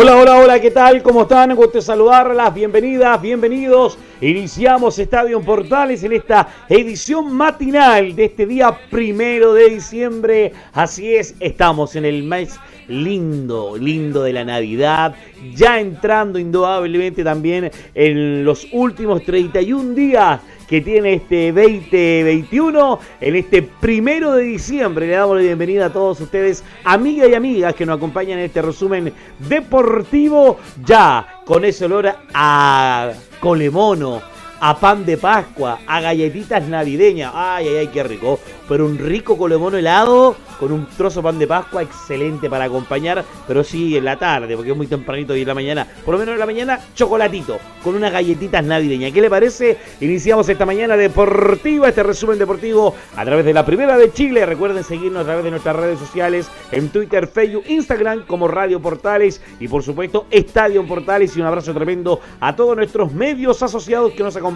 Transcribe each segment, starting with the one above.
Hola, hola, hola, ¿qué tal? ¿Cómo están? Gusto saludarlas, bienvenidas, bienvenidos. Iniciamos Estadio Portales en esta edición matinal de este día primero de diciembre. Así es, estamos en el mes lindo, lindo de la Navidad, ya entrando indudablemente también en los últimos 31 días que tiene este 2021 en este primero de diciembre. Le damos la bienvenida a todos ustedes, amigas y amigas que nos acompañan en este resumen deportivo, ya con ese olor a colemono, a pan de Pascua, a galletitas navideñas. Ay, ay, ay, qué rico. Pero un rico colemono helado con un trozo de pan de Pascua excelente para acompañar, pero sí en la tarde, porque es muy tempranito y en la mañana, por lo menos en la mañana, chocolatito, con unas galletitas navideñas. ¿Qué le parece? Iniciamos esta mañana deportiva, este resumen deportivo a través de la Primera de Chile. Recuerden seguirnos a través de nuestras redes sociales, en Twitter, Facebook, Instagram, como Radio Portales y por supuesto Estadio Portales. Y un abrazo tremendo a todos nuestros medios asociados que nos acompañan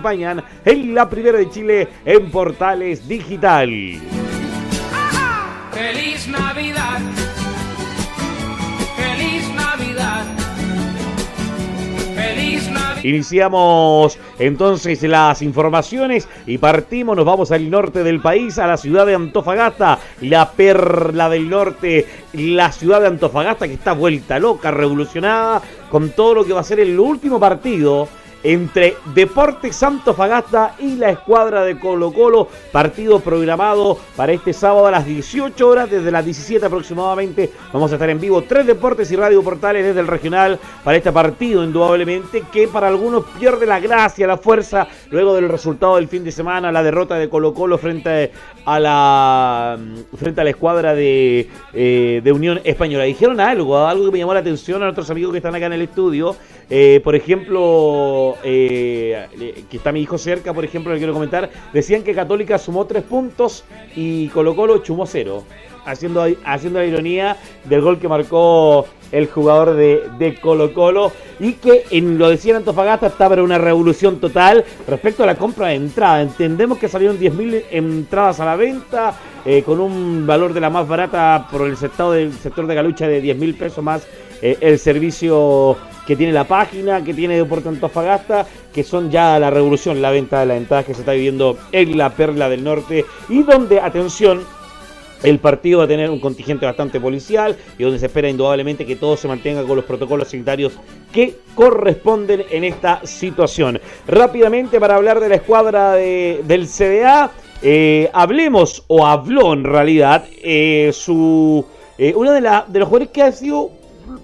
en la Primera de Chile en Portales Digital. Feliz Navidad. Feliz Navidad. Feliz Navidad. Iniciamos entonces las informaciones y partimos, nos vamos al norte del país, a la ciudad de Antofagasta, la perla del norte, la ciudad de Antofagasta que está vuelta loca, revolucionada con todo lo que va a ser el último partido entre Deportes Santo Fagasta y la escuadra de Colo Colo. Partido programado para este sábado a las 18 horas, desde las 17 aproximadamente. Vamos a estar en vivo tres deportes y radio portales desde el regional para este partido, indudablemente, que para algunos pierde la gracia, la fuerza, luego del resultado del fin de semana, la derrota de Colo Colo frente a la, frente a la escuadra de, eh, de Unión Española. Dijeron algo, algo que me llamó la atención a nuestros amigos que están acá en el estudio. Eh, por ejemplo, eh, que está mi hijo cerca, por ejemplo, le quiero comentar, decían que Católica sumó tres puntos y Colo Colo sumó cero, haciendo, haciendo la ironía del gol que marcó el jugador de, de Colo Colo y que en lo decía Antofagasta estaba en una revolución total respecto a la compra de entrada. Entendemos que salieron 10.000 entradas a la venta eh, con un valor de la más barata por el sector, del sector de Galucha de 10.000 pesos más eh, el servicio que tiene la página, que tiene Deporte Antofagasta, que son ya la revolución, la venta de las entradas que se está viviendo en la Perla del Norte y donde, atención, el partido va a tener un contingente bastante policial y donde se espera indudablemente que todo se mantenga con los protocolos sanitarios que corresponden en esta situación. Rápidamente para hablar de la escuadra de, del CDA, eh, hablemos, o habló en realidad, eh, su uno de, la, de los jugadores que ha sido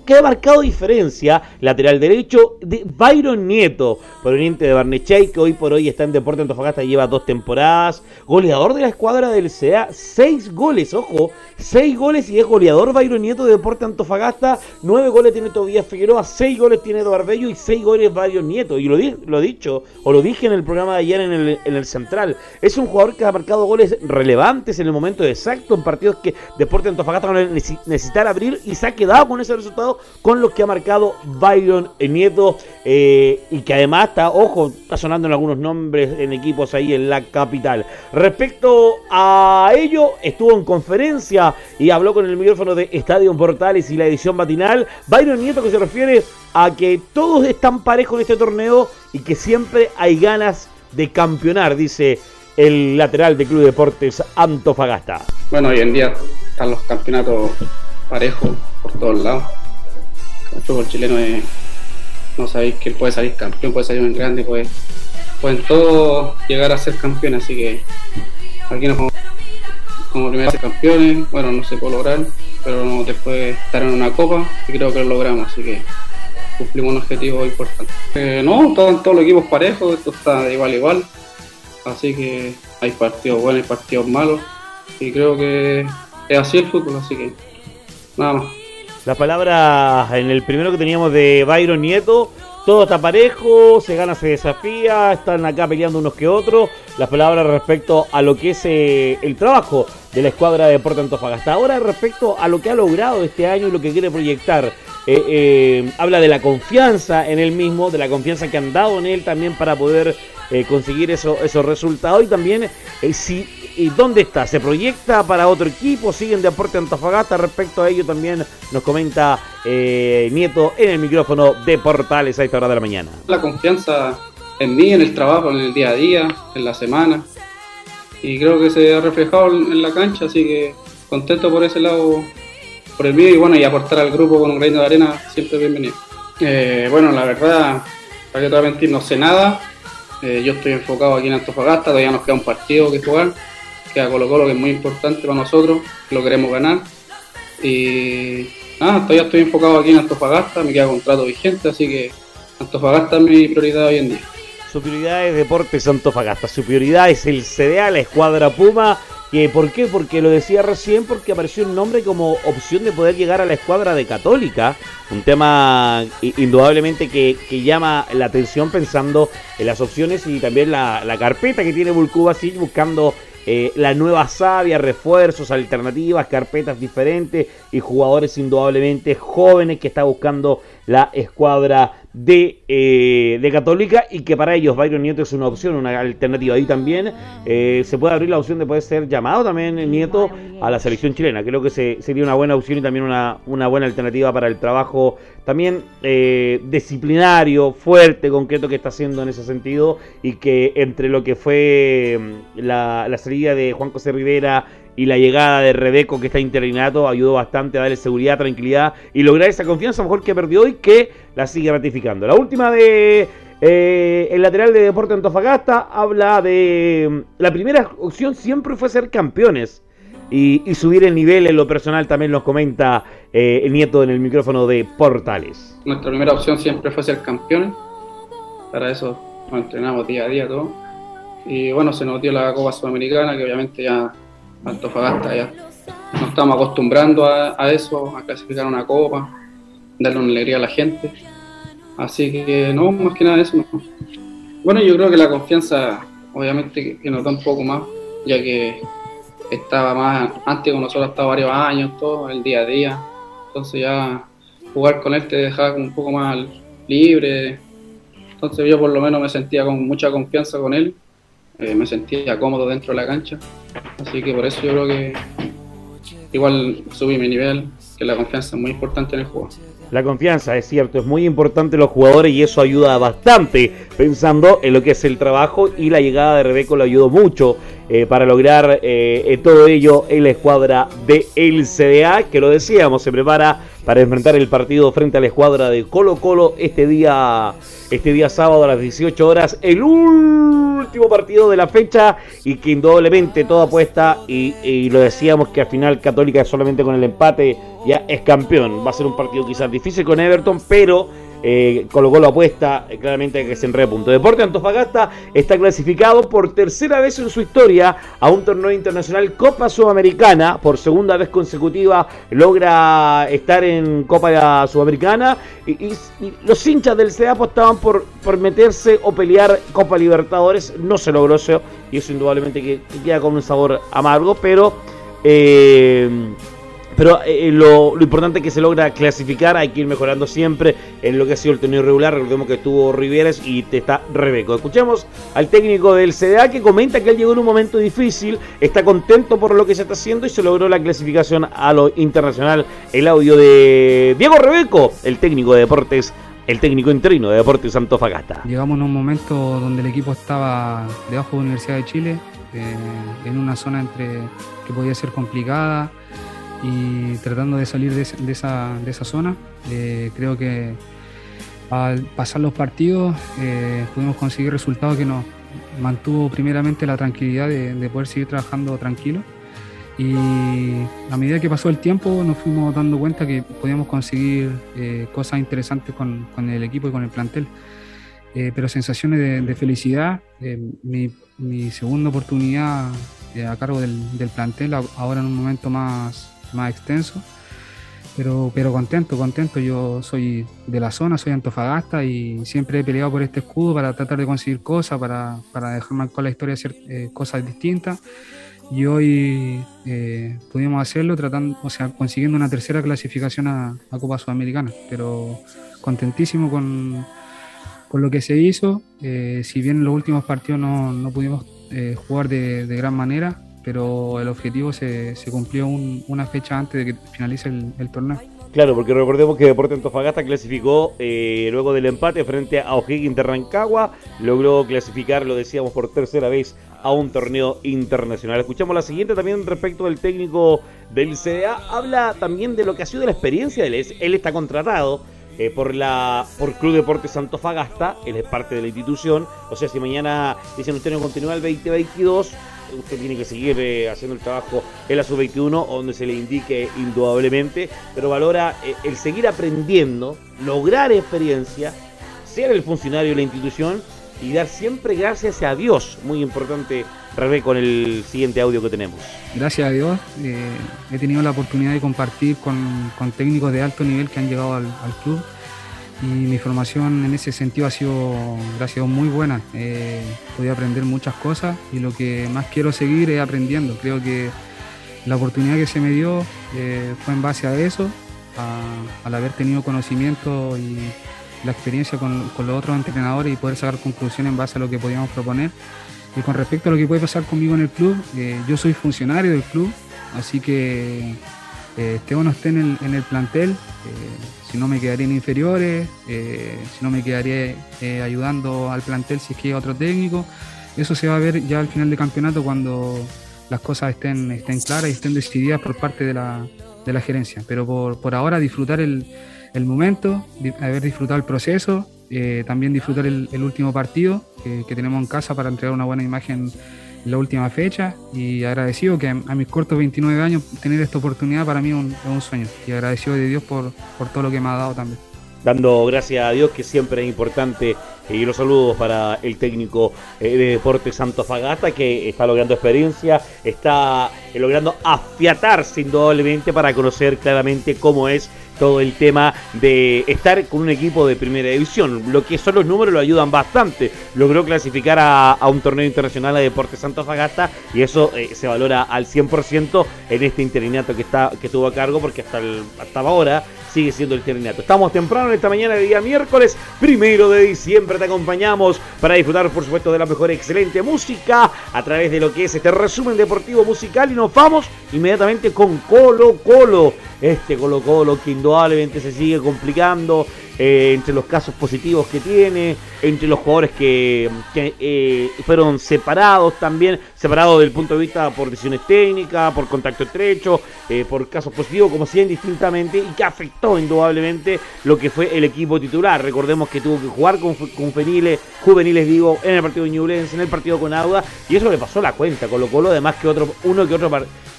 que ha marcado diferencia, lateral derecho de Byron Nieto, proveniente de Barnechey, que hoy por hoy está en Deporte Antofagasta, lleva dos temporadas, goleador de la escuadra del CA, seis goles, ojo, seis goles y es goleador Byron Nieto de Deporte Antofagasta, nueve goles tiene Tobías Figueroa, seis goles tiene Eduardo Bello y seis goles Byron Nieto, y lo, di, lo dicho, o lo dije en el programa de ayer en el, en el Central, es un jugador que ha marcado goles relevantes en el momento exacto, en partidos que Deporte Antofagasta no necesitara abrir y se ha quedado con ese resultado con lo que ha marcado Byron Nieto eh, y que además está, ojo, está sonando en algunos nombres en equipos ahí en la capital. Respecto a ello, estuvo en conferencia y habló con el micrófono de Estadio Portales y la edición matinal. Byron Nieto que se refiere a que todos están parejos en este torneo y que siempre hay ganas de campeonar, dice el lateral de Club Deportes Antofagasta. Bueno, hoy en día están los campeonatos parejos por todos lados el fútbol chileno es, no sabéis que puede salir campeón, puede salir un grande, puede, pueden todos llegar a ser campeones, así que aquí nos vamos como primeros campeones, bueno, no se puede lograr, pero después estar en una copa y creo que lo logramos, así que cumplimos un objetivo importante. Eh, no, todos los equipos parejos, esto está igual igual, así que hay partidos buenos y partidos malos, y creo que es así el fútbol, así que nada más. La palabra en el primero que teníamos de Byron Nieto todo está parejo, se gana, se desafía, están acá peleando unos que otros. Las palabras respecto a lo que es eh, el trabajo de la escuadra de Deporte Antofagasta. Ahora respecto a lo que ha logrado este año y lo que quiere proyectar. Eh, eh, habla de la confianza en él mismo, de la confianza que han dado en él también para poder conseguir eso, esos resultados y también si y dónde está, se proyecta para otro equipo, siguen Deporte Antofagasta, respecto a ello también nos comenta Nieto en el micrófono de Portales a esta hora de la mañana. La confianza en mí, en el trabajo, en el día a día, en la semana. Y creo que se ha reflejado en la cancha, así que contento por ese lado, por el mío y bueno, y aportar al grupo con un reino de arena, siempre bienvenido. Eh, bueno, la verdad, para que te voy a mentir, no sé nada. Eh, yo estoy enfocado aquí en Antofagasta, todavía nos queda un partido que jugar, queda Colo Colo que es muy importante para nosotros, lo queremos ganar. Y nada, todavía estoy enfocado aquí en Antofagasta, me queda contrato vigente, así que Antofagasta es mi prioridad hoy en día. Su prioridad es Deportes Antofagasta, su prioridad es el CDA, la escuadra Puma. Que, ¿Por qué? Porque lo decía recién, porque apareció un nombre como opción de poder llegar a la escuadra de Católica. Un tema indudablemente que, llama la atención pensando en las opciones y también la, carpeta que tiene así buscando eh, la nueva savia, refuerzos, alternativas, carpetas diferentes y jugadores indudablemente jóvenes que está buscando la escuadra de, eh, de Católica y que para ellos Byron Nieto es una opción, una alternativa. Ahí también eh, se puede abrir la opción de poder ser llamado también Nieto a la selección chilena. Creo que sería una buena opción y también una, una buena alternativa para el trabajo también eh, disciplinario, fuerte, concreto que está haciendo en ese sentido y que entre lo que fue mm, la, la salida de Juan José Rivera y la llegada de Rebeco, que está interinato, ayudó bastante a darle seguridad, tranquilidad y lograr esa confianza mejor que perdió y que la sigue ratificando. La última de eh, el lateral de Deporte Antofagasta habla de mm, la primera opción siempre fue ser campeones. Y, subir el nivel en lo personal también nos comenta eh, el nieto en el micrófono de Portales. Nuestra primera opción siempre fue ser campeones. Para eso nos entrenamos día a día todo. Y bueno, se nos dio la Copa Sudamericana, que obviamente ya Antofagasta ya nos estamos acostumbrando a, eso, a clasificar una copa, darle una alegría a la gente. Así que no, más que nada eso. Bueno, yo creo que la confianza, obviamente, que nos da un poco más, ya que estaba más, antes con nosotros estaba varios años, todo, el día a día. Entonces ya jugar con él te dejaba un poco más libre. Entonces yo por lo menos me sentía con mucha confianza con él eh, me sentía cómodo dentro de la cancha. Así que por eso yo creo que igual subí mi nivel, que la confianza es muy importante en el juego. La confianza, es cierto, es muy importante en los jugadores y eso ayuda bastante pensando en lo que es el trabajo y la llegada de Rebeco lo ayudó mucho eh, para lograr eh, todo ello en la escuadra de el CDA, que lo decíamos, se prepara para enfrentar el partido frente a la escuadra de Colo Colo este día, este día sábado a las 18 horas, el último partido de la fecha y que indudablemente toda apuesta y, y lo decíamos que al final Católica solamente con el empate ya es campeón. Va a ser un partido quizás difícil con Everton, pero eh, colocó la apuesta eh, claramente que se enrede punto. Deporte Antofagasta está clasificado por tercera vez en su historia a un torneo internacional Copa Sudamericana. Por segunda vez consecutiva logra estar en Copa Sudamericana. Y, los hinchas del CEA apostaban por, por meterse o pelear Copa Libertadores. No se logró eso. Y eso indudablemente que, queda con un sabor amargo. Pero... Eh, pero eh, eh, lo, importante es que se logra clasificar, hay que ir mejorando siempre en lo que ha sido el torneo regular. Recordemos que estuvo Rivieres y te está Rebeco. Escuchamos al técnico del CDA que comenta que él llegó en un momento difícil, está contento por lo que se está haciendo y se logró la clasificación a lo internacional. El audio de Diego Rebeco, el técnico de deportes el técnico interino de Deportes Antofagasta. Llegamos en un momento donde el equipo estaba debajo de la Universidad de Chile, eh, en una zona entre que podía ser complicada, y tratando de salir de, esa, de esa, zona. Eh, creo que al pasar los partidos eh, pudimos conseguir resultados que nos mantuvo primeramente la tranquilidad de, poder seguir trabajando tranquilo. Y a medida que pasó el tiempo nos fuimos dando cuenta que podíamos conseguir eh, cosas interesantes con, con, el equipo y con el plantel. pero sensaciones de, felicidad. Mi, mi, segunda oportunidad a cargo del, del plantel, ahora en un momento más, más extenso. pero, pero contento, contento. Yo soy de la zona, soy Antofagasta y siempre he peleado por este escudo para tratar de conseguir cosas, para, para dejar marcar la historia, hacer eh, cosas distintas. Y hoy eh, pudimos hacerlo tratando, o sea, consiguiendo una tercera clasificación a, Copa Sudamericana. Pero contentísimo con, con lo que se hizo. Eh, si bien en los últimos partidos no, no pudimos jugar de, de gran manera, pero el objetivo se, cumplió una fecha antes de que finalice el, torneo. Claro, porque recordemos que Deporte Antofagasta clasificó eh, luego del empate frente a O'Higgins de Rancagua, logró clasificar, lo decíamos por tercera vez, a un torneo internacional. Escuchamos la siguiente también respecto del técnico del CDA, habla también de lo que ha sido la experiencia de él, él está contratado eh, por la por Club Deportes Antofagasta, él es parte de la institución, o sea, si mañana dicen usted no continúa el 2022, usted tiene que seguir eh, haciendo el trabajo en la sub-21, donde se le indique indudablemente, pero valora eh, el seguir aprendiendo, lograr experiencia, ser el funcionario de la institución y dar siempre gracias a Dios, muy importante Revé con el siguiente audio que tenemos. Gracias a Dios eh, he tenido la oportunidad de compartir con, técnicos de alto nivel que han llegado al, club y mi formación en ese sentido ha sido, gracias muy buena. podido aprender muchas cosas y lo que más quiero seguir es aprendiendo. Creo que la oportunidad que se me dio eh, fue en base a eso, al haber tenido conocimiento y la experiencia con, los otros entrenadores y poder sacar conclusiones en base a lo que podíamos proponer. Y con respecto a lo que puede pasar conmigo en el club, eh, yo soy funcionario del club, así que eh, esté o no esté en el, plantel, eh, si no me quedaría en inferiores, eh, si no me quedaría ayudando al plantel si es que hay otro técnico. Eso se va a ver ya al final del campeonato cuando las cosas estén, estén claras y estén decididas por parte de la, de la gerencia. Pero por, por ahora disfrutar el, el momento, haber disfrutado el proceso eh, también disfrutar el, último partido que, tenemos en casa para entregar una buena imagen en la última fecha y agradecido que a, mis cortos 29 años tener esta oportunidad para mí es un, sueño. Y agradecido de Dios por, por todo lo que me ha dado también. Dando gracias a Dios que siempre es importante eh, y los saludos para el técnico eh, de Deportes Santo Fagata que está logrando experiencia, está logrando afiatarse indudablemente para conocer claramente cómo es todo el tema de estar con un equipo de primera división. Lo que son los números lo ayudan bastante. Logró clasificar a, un torneo internacional de Deportes Santos Fagasta y eso eh, se valora al 100% en este interinato que está que tuvo a cargo porque hasta, hasta ahora sigue siendo el interinato. Estamos temprano en esta mañana de día miércoles, primero de diciembre. Te acompañamos para disfrutar, por supuesto, de la mejor excelente música a través de lo que es este resumen deportivo musical y nos vamos inmediatamente con Colo Colo. Este Colo Colo que indudablemente se sigue complicando eh, entre los casos positivos que tiene, entre los jugadores que, eh, fueron separados también, separados desde el punto de vista por decisiones técnicas, por contacto estrecho, eh, por casos positivos, como siguen distintamente, y que afectó indudablemente lo que fue el equipo titular. Recordemos que tuvo que jugar con, con juveniles, digo, en el partido de Ñublense, en el partido con Auda, y eso le pasó la cuenta, Colo Colo, además que otro, uno que otro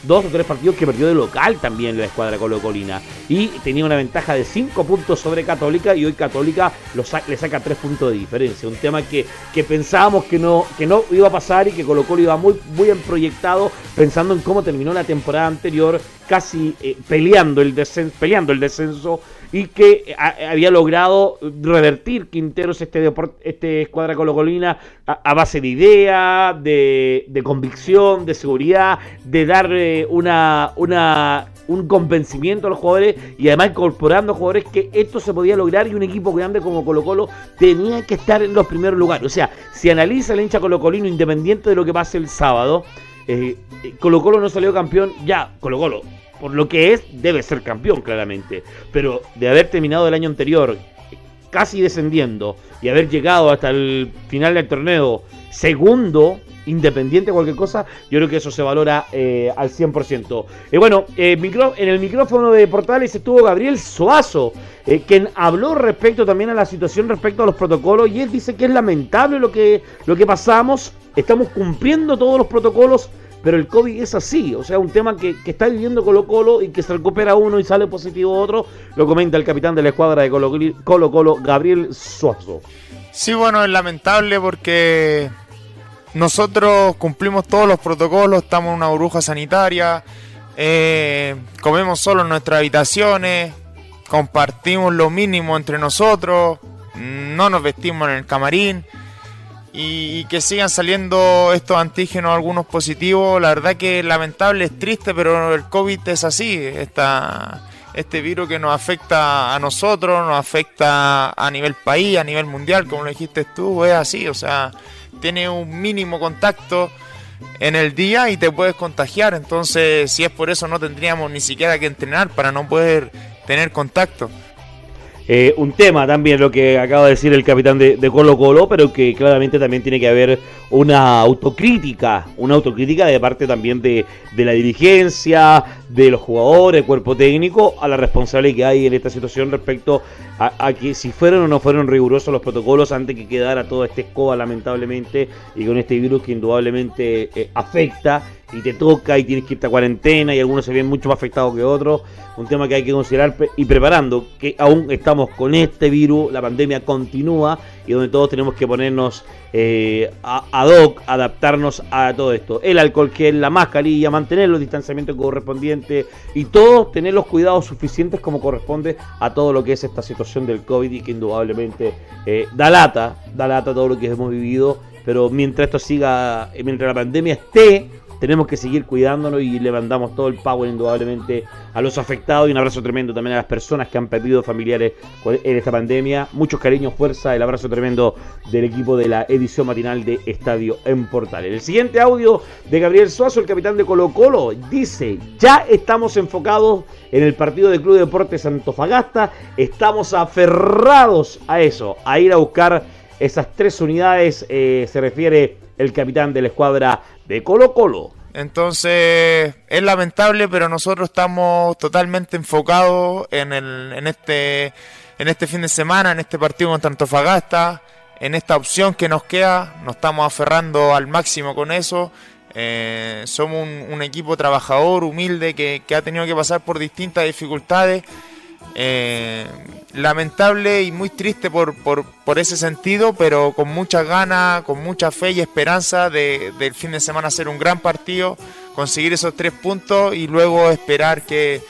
dos o tres partidos que perdió de local también la escuadra Colo Colina. Y tenía una ventaja de cinco puntos sobre Católica y hoy Católica le saca tres puntos de diferencia. Un tema que, que pensábamos que no, que no iba a pasar y que Colo Colo iba muy, muy bien proyectado pensando en cómo terminó la temporada anterior, casi eh, peleando, el peleando el descenso y que eh, había logrado revertir Quinteros este, este escuadra colocolina a, a base de idea, de, de, convicción, de seguridad, de darle una, una, un convencimiento a los jugadores y además incorporando jugadores que esto se podía lograr y un equipo grande como Colo Colo tenía que estar en los primeros lugares. O sea, si analiza el hincha colocolino independiente de lo que pase el sábado, eh, Colo Colo no salió campeón, ya, Colo Colo por lo que es, debe ser campeón claramente. Pero de haber terminado el año anterior casi descendiendo y haber llegado hasta el final del torneo segundo, independiente de cualquier cosa, yo creo que eso se valora eh, al 100%. Y bueno, eh, en el micrófono de Portales estuvo Gabriel Soazo, eh, quien habló respecto también a la situación respecto a los protocolos y él dice que es lamentable lo que, lo que pasamos, estamos cumpliendo todos los protocolos pero el COVID es así, o sea, un tema que, está viviendo Colo Colo y que se recupera uno y sale positivo otro, lo comenta el capitán de la escuadra de Colo, Colo Gabriel Suazo. Sí, bueno, es lamentable porque nosotros cumplimos todos los protocolos, estamos en una burbuja sanitaria, eh, comemos solo en nuestras habitaciones, compartimos lo mínimo entre nosotros, no nos vestimos en el camarín y, que sigan saliendo estos antígenos, algunos positivos. La verdad que lamentable, es triste, pero el COVID es así. Esta, este virus que nos afecta a nosotros, nos afecta a nivel país, a nivel mundial, como lo dijiste tú, es así. O sea, tiene un mínimo contacto en el día y te puedes contagiar. Entonces, si es por eso, no tendríamos ni siquiera que entrenar para no poder tener contacto. Eh, un tema también lo que acaba de decir el capitán de, Colo Colo, pero que claramente también tiene que haber una autocrítica, una autocrítica de parte también de, de la dirigencia, de los jugadores, cuerpo técnico, a la responsabilidad que hay en esta situación respecto a, que si fueron o no fueron rigurosos los protocolos antes que quedara toda esta escoba lamentablemente y con este virus que indudablemente eh, afecta y te toca y tienes que irte a cuarentena y algunos se ven mucho más afectados que otros. Un tema que hay que considerar y preparando, que aún estamos con este virus, la pandemia continúa y donde todos tenemos que ponernos eh, ad hoc, adaptarnos a todo esto. El alcohol que es la mascarilla, mantener los distanciamientos correspondientes y todos tener los cuidados suficientes como corresponde a todo lo que es esta situación del COVID y que indudablemente eh, da lata, da lata todo lo que hemos vivido, pero mientras esto siga, mientras la pandemia esté, tenemos que seguir cuidándonos y le mandamos todo el power indudablemente a los afectados y un abrazo tremendo también a las personas que han perdido familiares en esta pandemia. Muchos cariños, fuerza, el abrazo tremendo del equipo de la edición matinal de Estadio en Portales. El siguiente audio de Gabriel Suazo, el capitán de Colo Colo, dice, ya estamos enfocados en el partido de Club Deportes Antofagasta, estamos aferrados a eso, a ir a buscar esas tres unidades, eh, se refiere el capitán de la escuadra de Colo Colo. Entonces es lamentable, pero nosotros estamos totalmente enfocados este, en este fin de semana, en este partido contra Antofagasta, en esta opción que nos queda. Nos estamos aferrando al máximo con eso. Eh, somos un, equipo trabajador, humilde, que, que ha tenido que pasar por distintas dificultades eh, lamentable y muy triste por, por, ese sentido, pero con muchas ganas, con mucha fe y esperanza de, del fin de semana hacer un gran partido, conseguir esos tres puntos y luego esperar que,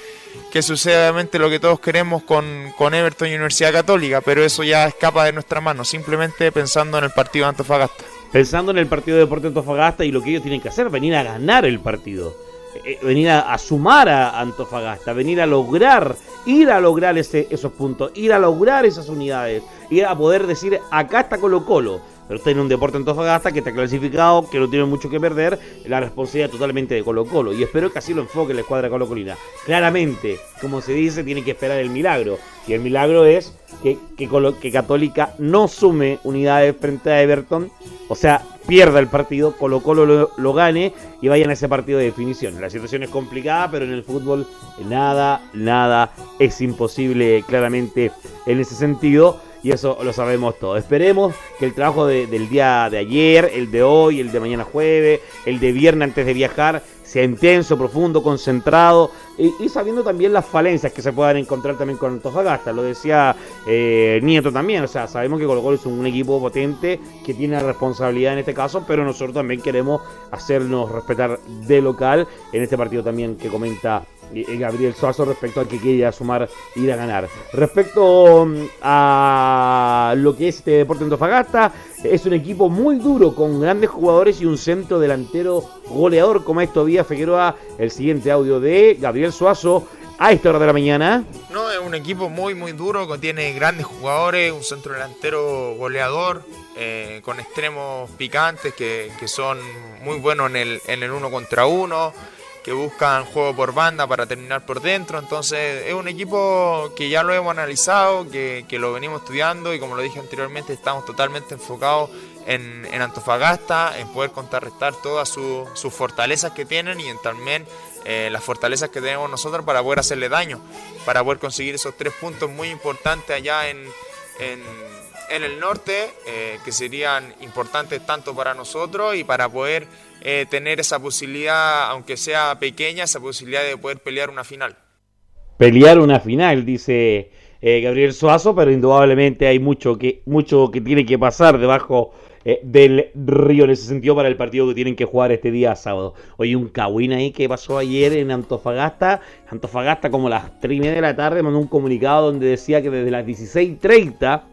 que suceda lo que todos queremos con, con Everton y Universidad Católica, pero eso ya escapa de nuestra mano, simplemente pensando en el partido de Antofagasta. Pensando en el partido de Deporte Antofagasta y lo que ellos tienen que hacer, venir a ganar el partido eh, venir a, sumar a Antofagasta, venir a lograr, ir a lograr ese, esos puntos, ir a lograr esas unidades, ir a poder decir, acá está Colo Colo, pero usted en un deporte Antofagasta que está clasificado, que no tiene mucho que perder, la responsabilidad totalmente de Colo Colo. Y espero que así lo enfoque la escuadra Colo Colina. Claramente, como se dice, tiene que esperar el milagro. Y el milagro es que, que, Católica no sume unidades frente a Everton, o sea, pierda el partido, Colo Colo lo, lo, gane y vayan a ese partido de definición. La situación es complicada, pero en el fútbol nada, nada es imposible claramente en ese sentido y eso lo sabemos todos. Esperemos que el trabajo del día de ayer, el de hoy, el de mañana jueves, el de viernes antes de viajar, sea intenso, profundo, concentrado y, sabiendo también las falencias que se puedan encontrar también con Antofagasta. Lo decía eh, Nieto también, o sea, sabemos que Colo Colo es un equipo potente que tiene responsabilidad en este caso, pero nosotros también queremos hacernos respetar de local en este partido también que comenta Gabriel Suazo respecto a que quiere sumar ir a ganar. Respecto mm, a lo que es este Deporte Antofagasta, es un equipo muy duro con grandes jugadores y un centro delantero goleador como esto vía Figueroa. El siguiente audio de Gabriel Suazo a esta hora de la mañana. No, es un equipo muy muy duro, que tiene grandes jugadores, un centro delantero goleador, eh, con extremos picantes que, que, son muy buenos en el, en el uno contra uno que buscan juego por banda para terminar por dentro. Entonces es un equipo que ya lo hemos analizado, que, lo venimos estudiando y como lo dije anteriormente estamos totalmente enfocados en, Antofagasta, en poder contrarrestar todas sus fortalezas que tienen y en también eh, las fortalezas que tenemos nosotros para poder hacerle daño, para poder conseguir esos tres puntos muy importantes allá en, en, el norte, eh, que serían importantes tanto para nosotros y para poder eh, tener esa posibilidad, aunque sea pequeña, esa posibilidad de poder pelear una final. Pelear una final, dice eh, Gabriel Suazo, pero indudablemente hay mucho que, mucho que tiene que pasar debajo eh, del río en ese sentido para el partido que tienen que jugar este día sábado. Oye, un cagüín ahí que pasó ayer en Antofagasta. Antofagasta como a las 3 y media de la tarde mandó un comunicado donde decía que desde las 16.30,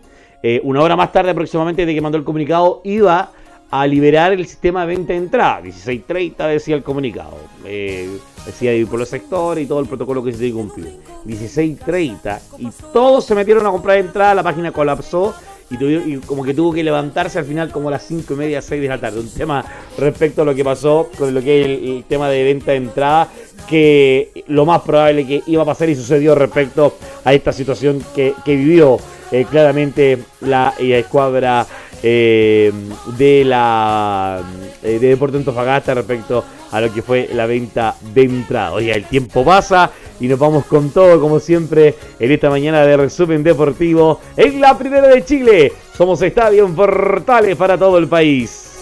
eh, una hora más tarde aproximadamente de que mandó el comunicado, iba a liberar el sistema de venta de entrada. 16.30 decía el comunicado. Eh, decía ir por los sectores y todo el protocolo que se tiene que cumplir. 16.30 y todos se metieron a comprar entrada, la página colapsó y, tuvi- y como que tuvo que levantarse al final como a las 5 y media, 6 de la tarde. Un tema respecto a lo que pasó con lo que es el, el tema de venta de entrada, que lo más probable que iba a pasar y sucedió respecto a esta situación que, que vivió eh, claramente la eh, escuadra eh, de la eh, de Deporte Antofagasta respecto a lo que fue la venta de entrada. Oye, el tiempo pasa y nos vamos con todo, como siempre, en esta mañana de resumen deportivo en la primera de Chile. Somos Estadio en Portales para todo el país.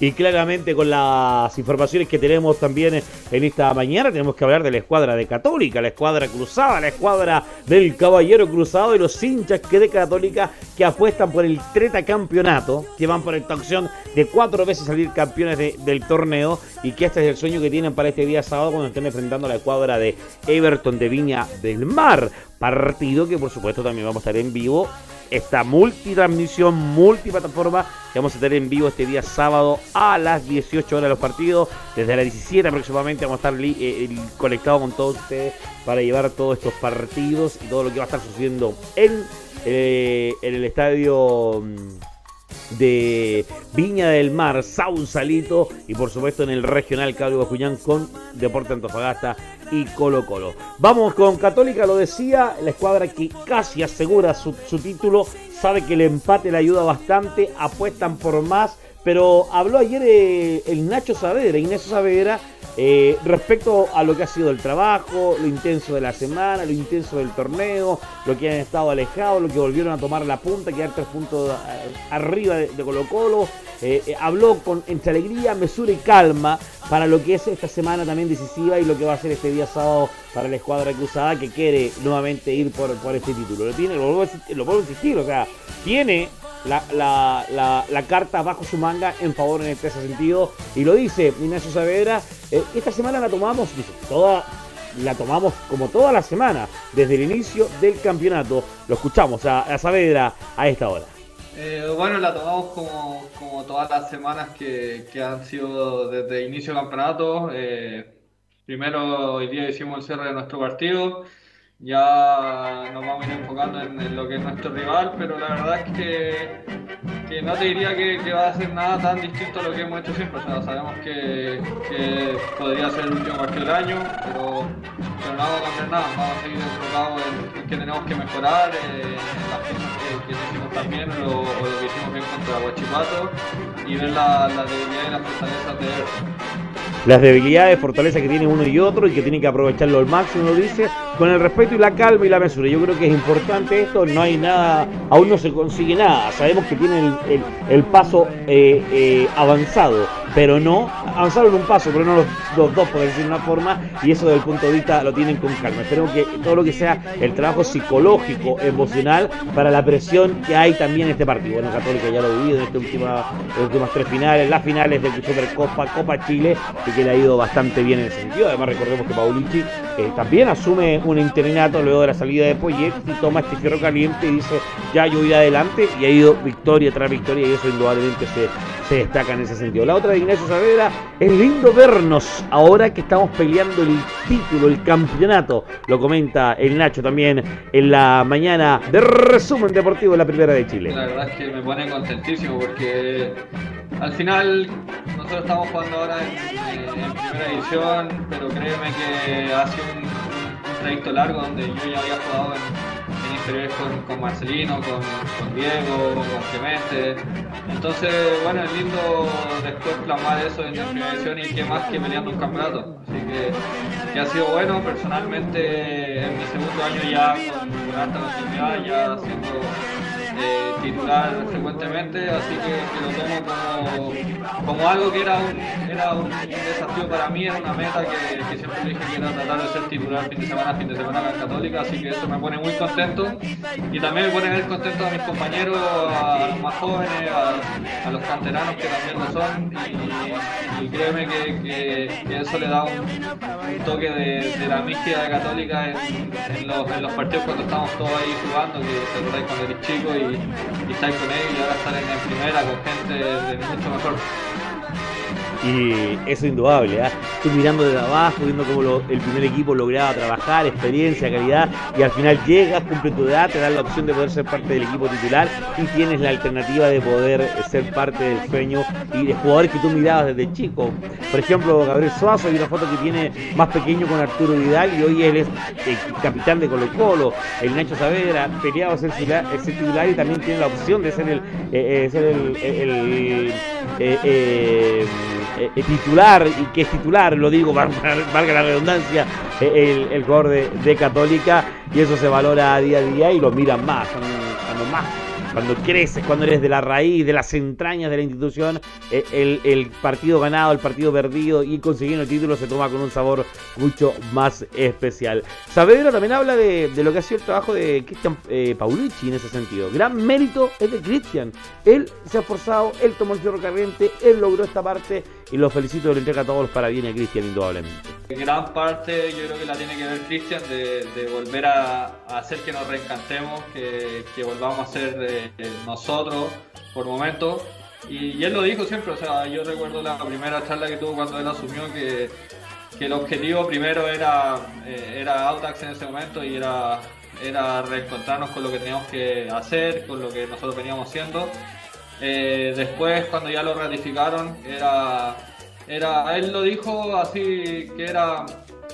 Y claramente con las informaciones que tenemos también en esta mañana, tenemos que hablar de la escuadra de Católica, la escuadra cruzada, la escuadra del Caballero Cruzado y los hinchas que de Católica que apuestan por el treta campeonato, que van por esta opción de cuatro veces salir campeones de- del torneo y que este es el sueño que tienen para este día sábado cuando estén enfrentando a la escuadra de Everton de Viña del Mar. Partido que por supuesto también vamos a estar en vivo esta multitransmisión, multiplataforma que vamos a tener en vivo este día sábado a las 18 horas los partidos. Desde las 17 aproximadamente vamos a estar eh, conectados con todos ustedes para llevar todos estos partidos y todo lo que va a estar sucediendo en, eh, en el estadio mm, de Viña del Mar, Sausalito y por supuesto en el regional Cabo Cuñán con Deporte Antofagasta y Colo Colo. Vamos con Católica, lo decía, la escuadra que casi asegura su, título, sabe que el empate le ayuda bastante, apuestan por más, pero habló ayer eh, el Nacho Saavedra, Ignacio Saavedra, eh, respecto a lo que ha sido el trabajo, lo intenso de la semana, lo intenso del torneo, lo que han estado alejados, lo que volvieron a tomar la punta, quedar tres puntos eh, arriba de, de Colo Colo. Eh, habló con entre alegría, mesura y calma para lo que es esta semana también decisiva y lo que va a ser este día sábado para la escuadra cruzada que quiere nuevamente ir por, por este título. Lo tiene, lo vuelvo a insistir, o sea, tiene la, la- la- carta bajo su manga en favor en este sentido y lo dice Ignacio Saavedra. eh, esta semana la tomamos, dice, toda, la tomamos como toda la semana, desde el inicio del campeonato. Lo escuchamos a, a Saavedra a esta hora. Eh, bueno, la tomamos como, como todas las semanas que, que han sido desde el inicio del campeonato. Eh, primero hoy día hicimos el cierre de nuestro partido. Ya nos vamos a ir enfocando en, lo que es nuestro rival, pero la verdad es que, que no te diría que, va a ser nada tan distinto a lo que hemos hecho siempre. Sabemos que, que podría ser el último partido del año, pero, pero no vamos a cambiar nada. Vamos a seguir enfocados en, en que tenemos que mejorar, eh, en las cosas que, hicimos tan bien o, o lo que hicimos bien contra Huachipato y ver la, la debilidad y las fortalezas de Everton. Las debilidades, fortalezas que tiene uno y otro y que tienen que aprovecharlo al máximo, lo dice, con el respeto y la calma y la mesura. Yo creo que es importante esto, no hay nada, aún no se consigue nada. Sabemos que tienen el, el- el paso eh, eh, avanzado, pero no, avanzaron un paso, pero no los, los dos, por decir de una forma, y eso desde el punto de vista lo tienen con calma. Espero que todo lo que sea el trabajo psicológico, emocional, para la presión que hay también en este partido. Bueno, Católica ya lo ha vivido en, última, en las últimas tres finales, las finales de Supercopa, Copa Chile, y que le ha ido bastante bien en ese sentido. Además, recordemos que Paulici eh, también asume un interinato luego de la salida de Poyet y toma este fierro caliente y dice, ya yo iré adelante, y ha ido victoria tras victoria, y eso indudablemente se, se destaca en ese sentido. La otra de Ignacio Saavedra, es lindo vernos ahora que estamos peleando el título, el campeonato, lo comenta el Nacho también en la mañana de resumen deportivo de la primera de Chile. La verdad es que me pone contentísimo porque al final nosotros estamos jugando ahora en, primera división, pero créeme que ha sido un, trayecto largo donde yo ya había jugado en, en inferiores con, con Marcelino, con, con Diego, con Clemente. Entonces, bueno, es lindo después plasmar eso en división y qué más que peleando un campeonato. Así que, que ha sido bueno personalmente en mi segundo año ya con, con alta continuidad, ya siendo titular frecuentemente, así que, lo tomo como, como algo que era un, era un desafío para mí, era una meta que, siempre dije que era tratar de ser titular fin de semana, fin de semana en Católica, así que eso me pone muy contento. Y también me pone muy contento a mis compañeros, a los más jóvenes, a, los canteranos que también lo son y, créeme que, eso le da un, toque de, la mística de Católica en, los, partidos cuando estamos todos ahí jugando, que acordáis cuando eres chico y, y estáis con ellos y ahora están en, primera con gente de mucho mejor. Y eso es indudable, ¿ah? Tú mirando desde abajo, viendo cómo el primer equipo lograba trabajar, experiencia, calidad, y al final llegas, cumple tu edad, te dan la opción de poder ser parte del equipo titular y tienes la alternativa de poder eh, ser parte del sueño y de jugadores que tú mirabas desde chico. Por ejemplo, Gabriel Suazo, hay una foto que tiene más pequeño con Arturo Vidal y hoy él es el capitán de Colo Colo, el Nacho Saavedra, peleado a a ser titular y también tiene la opción de ser el, eh, eh, ser el, eh, eh, eh, titular y que es titular, lo digo, valga, la redundancia, eh, el, el jugador de, de Católica y eso se valora día a día y lo miran más, cuando más. Cuando creces, cuando eres de la raíz, de las entrañas de la institución, eh, el, partido ganado, el partido perdido y consiguiendo el título se toma con un sabor mucho más especial. Saavedra también habla de, de lo que ha sido el trabajo de Cristian eh, Paulucci en ese sentido. Gran mérito es de Cristian. Él se ha esforzado, él tomó el fierro caliente, él logró esta parte y lo felicito le entrega todos los parabienes a Cristian, indudablemente. Gran parte yo creo que la tiene que ver Cristian de, de volver a, a hacer que nos reencantemos, que, que volvamos a ser eh, nosotros por momentos. Y, y él lo dijo siempre, o sea, yo recuerdo la primera charla que tuvo cuando él asumió que, que el objetivo primero era, eh, era Audax en ese momento y era, era reencontrarnos con lo que teníamos que hacer, con lo que nosotros veníamos haciendo. Eh, después, cuando ya lo ratificaron, era, era, él lo dijo así que era,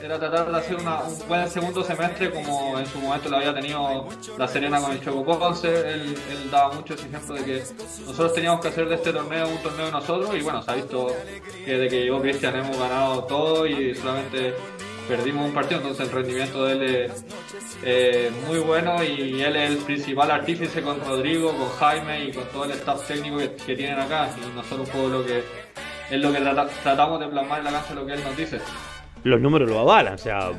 era tratar de hacer una- un buen segundo semestre como en su momento lo había tenido La Serena con el Choco Ponce. Él, daba mucho ese ejemplo de que nosotros teníamos que hacer de este torneo un torneo de nosotros y bueno, se ha visto que desde que llegó Cristian hemos ganado todo y solamente perdimos un partido, entonces el rendimiento de él es eh, muy bueno y él es el principal artífice con Rodrigo, con Jaime y con todo el staff técnico que, que tienen acá y nosotros un poco lo que es lo que trata- tratamos de plasmar en la cancha lo que él nos dice. Los números lo avalan, o sea,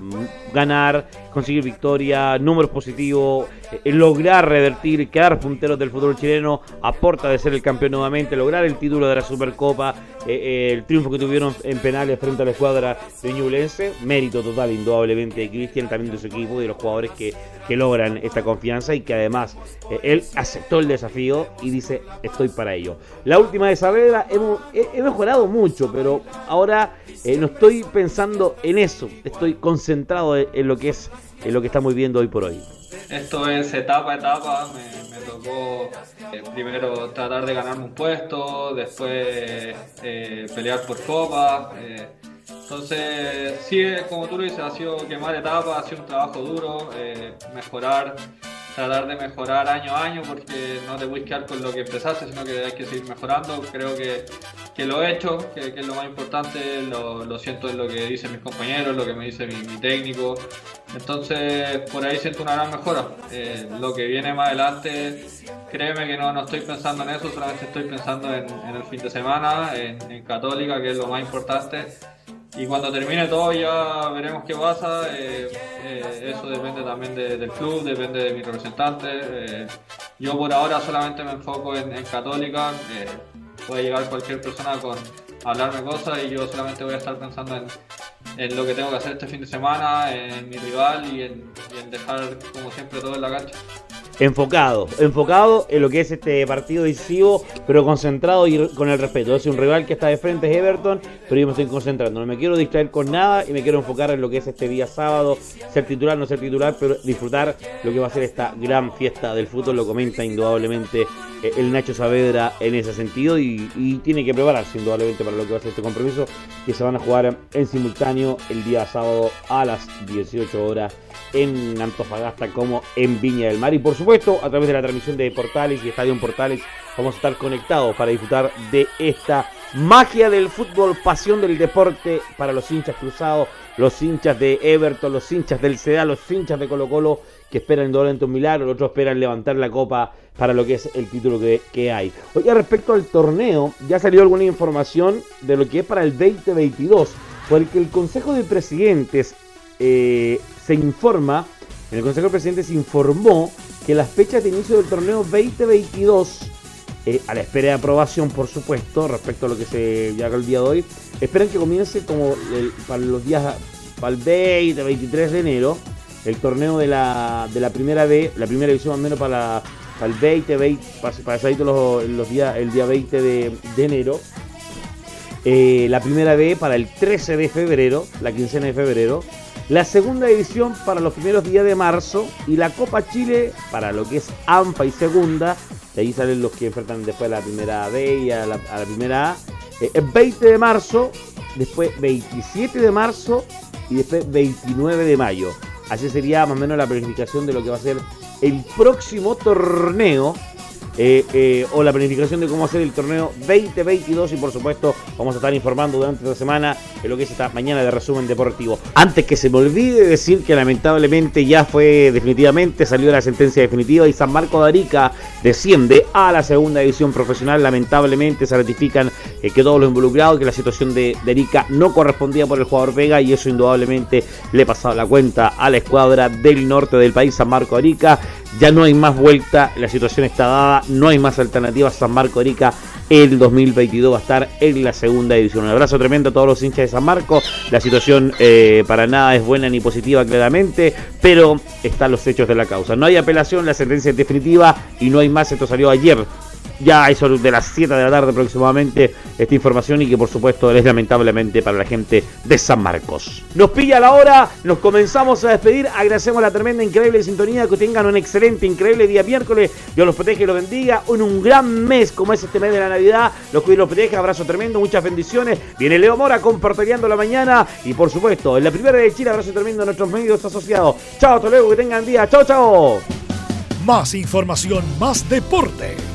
ganar, conseguir victoria, números positivos, eh, lograr revertir, quedar punteros del fútbol chileno, aporta de ser el campeón nuevamente, lograr el título de la Supercopa, eh, eh, el triunfo que tuvieron en penales frente a la escuadra de Ñublense, mérito total indudablemente de Cristian, también de su equipo y de los jugadores que, que logran esta confianza y que además eh, él aceptó el desafío y dice estoy para ello. La última de Saavedra, hemos, he, he mejorado mucho, pero ahora eh, no estoy pensando en eso, estoy concentrado en, lo que es en lo que estamos viviendo hoy por hoy. Esto es etapa a etapa, me, tocó eh, primero tratar de ganarme un puesto, después pelear por copa. Entonces, sí, eh, como tú lo dices, ha sido quemar etapas, ha sido un trabajo duro, eh, mejorar, tratar de mejorar año a año, porque no te puedes quedar con lo que empezaste, sino que hay que seguir mejorando. Creo que, que lo he hecho, que, que es lo más importante, lo, lo siento en lo que dicen mis compañeros, lo que me dice mi, mi técnico. Entonces, por ahí siento una gran mejora. Eh, lo que viene más adelante, créeme que no, no estoy pensando en eso, solamente estoy pensando en, en el fin de semana, en, en Católica, que es lo más importante. Y cuando termine todo ya veremos qué pasa. eh, eh, eso depende también de- del club, depende de mi representante. eh, yo por ahora solamente me enfoco en, Católica. eh, puede llegar cualquier persona con hablarme cosas y yo solamente voy a estar pensando en, lo que tengo que hacer este fin de semana, en mi rival y en dejar como siempre todo en la cancha. Enfocado, enfocado en lo que es este partido decisivo, pero concentrado y con el respeto. Es un rival que está de frente, es Everton, pero yo me estoy concentrando. No me quiero distraer con nada y me quiero enfocar en lo que es este día sábado, ser titular, no ser titular, pero disfrutar lo que va a ser esta gran fiesta del fútbol. Lo comenta indudablemente eh, el Nacho Saavedra en ese sentido y, y tiene que prepararse indudablemente para lo que va a ser este compromiso que se van a jugar en simultáneo el día sábado a las 18 horas en Antofagasta como en Viña del Mar. Y por supuesto, a través de la transmisión de Portales y Estadio Portales, vamos a estar conectados para disfrutar de esta Magia del fútbol, pasión del deporte para los hinchas cruzados, los hinchas de Everton, los hinchas del CEDA, los hinchas de Colo Colo que esperan indolente un milagro, los otros esperan levantar la copa para lo que es el título que, que hay. Oye, respecto al torneo, ya salió alguna información de lo que es para el 2022, porque el Consejo de Presidentes eh, se informa, en el Consejo de Presidentes informó que las fechas de inicio del torneo 2022 eh, a la espera de aprobación, por supuesto, respecto a lo que se llega el día de hoy, esperan que comience como para los días, para el 20, 23 de enero, el torneo de la, de la primera B, la primera división más o menos para, el 20, 20 para, para los, los días, el día 20 de, de enero. Eh, la primera B para el 13 de febrero, la quincena de febrero. La segunda división para los primeros días de marzo. Y la Copa Chile para lo que es AMPA y segunda. De ahí salen los que enfrentan después a la primera B y a la, primera A. Eh, el 20 de marzo, después 27 de marzo y después 29 de mayo. Así sería más o menos la planificación de lo que va a ser el próximo torneo eh, eh, o la planificación de cómo hacer el torneo 2022 y por supuesto vamos a estar informando durante esta semana de lo que es esta mañana de resumen deportivo. Antes que se me olvide decir que lamentablemente ya fue definitivamente, salió la sentencia definitiva y San Marco de Arica desciende a la segunda división profesional. Lamentablemente se ratifican eh, que todos los involucrados, que la situación de, de Arica no correspondía por el jugador Vega y eso indudablemente le pasaba la cuenta a la escuadra del norte del país, San Marco de Arica. Ya no hay más vuelta, la situación está dada, no hay más alternativas. San Marco Arica el 2022 va a estar en la segunda división. Un abrazo tremendo a todos los hinchas de San Marco. La situación eh, para nada es buena ni positiva claramente, pero están los hechos de la causa. No hay apelación, la sentencia es definitiva y no hay más. Esto salió ayer ya eso de las 7 de la tarde aproximadamente esta información y que por supuesto es lamentablemente para la gente de San Marcos. Nos pilla la hora, nos comenzamos a despedir, agradecemos la tremenda, increíble sintonía, que tengan un excelente, increíble día miércoles, Dios los protege y los bendiga, en un gran mes como es este mes de la Navidad, los cuide y los protege, abrazo tremendo, muchas bendiciones, viene Leo Mora compartiendo la mañana y por supuesto en la primera de Chile, abrazo tremendo a nuestros medios asociados. Chao, hasta luego, que tengan día, chao, chao. Más información, más deporte.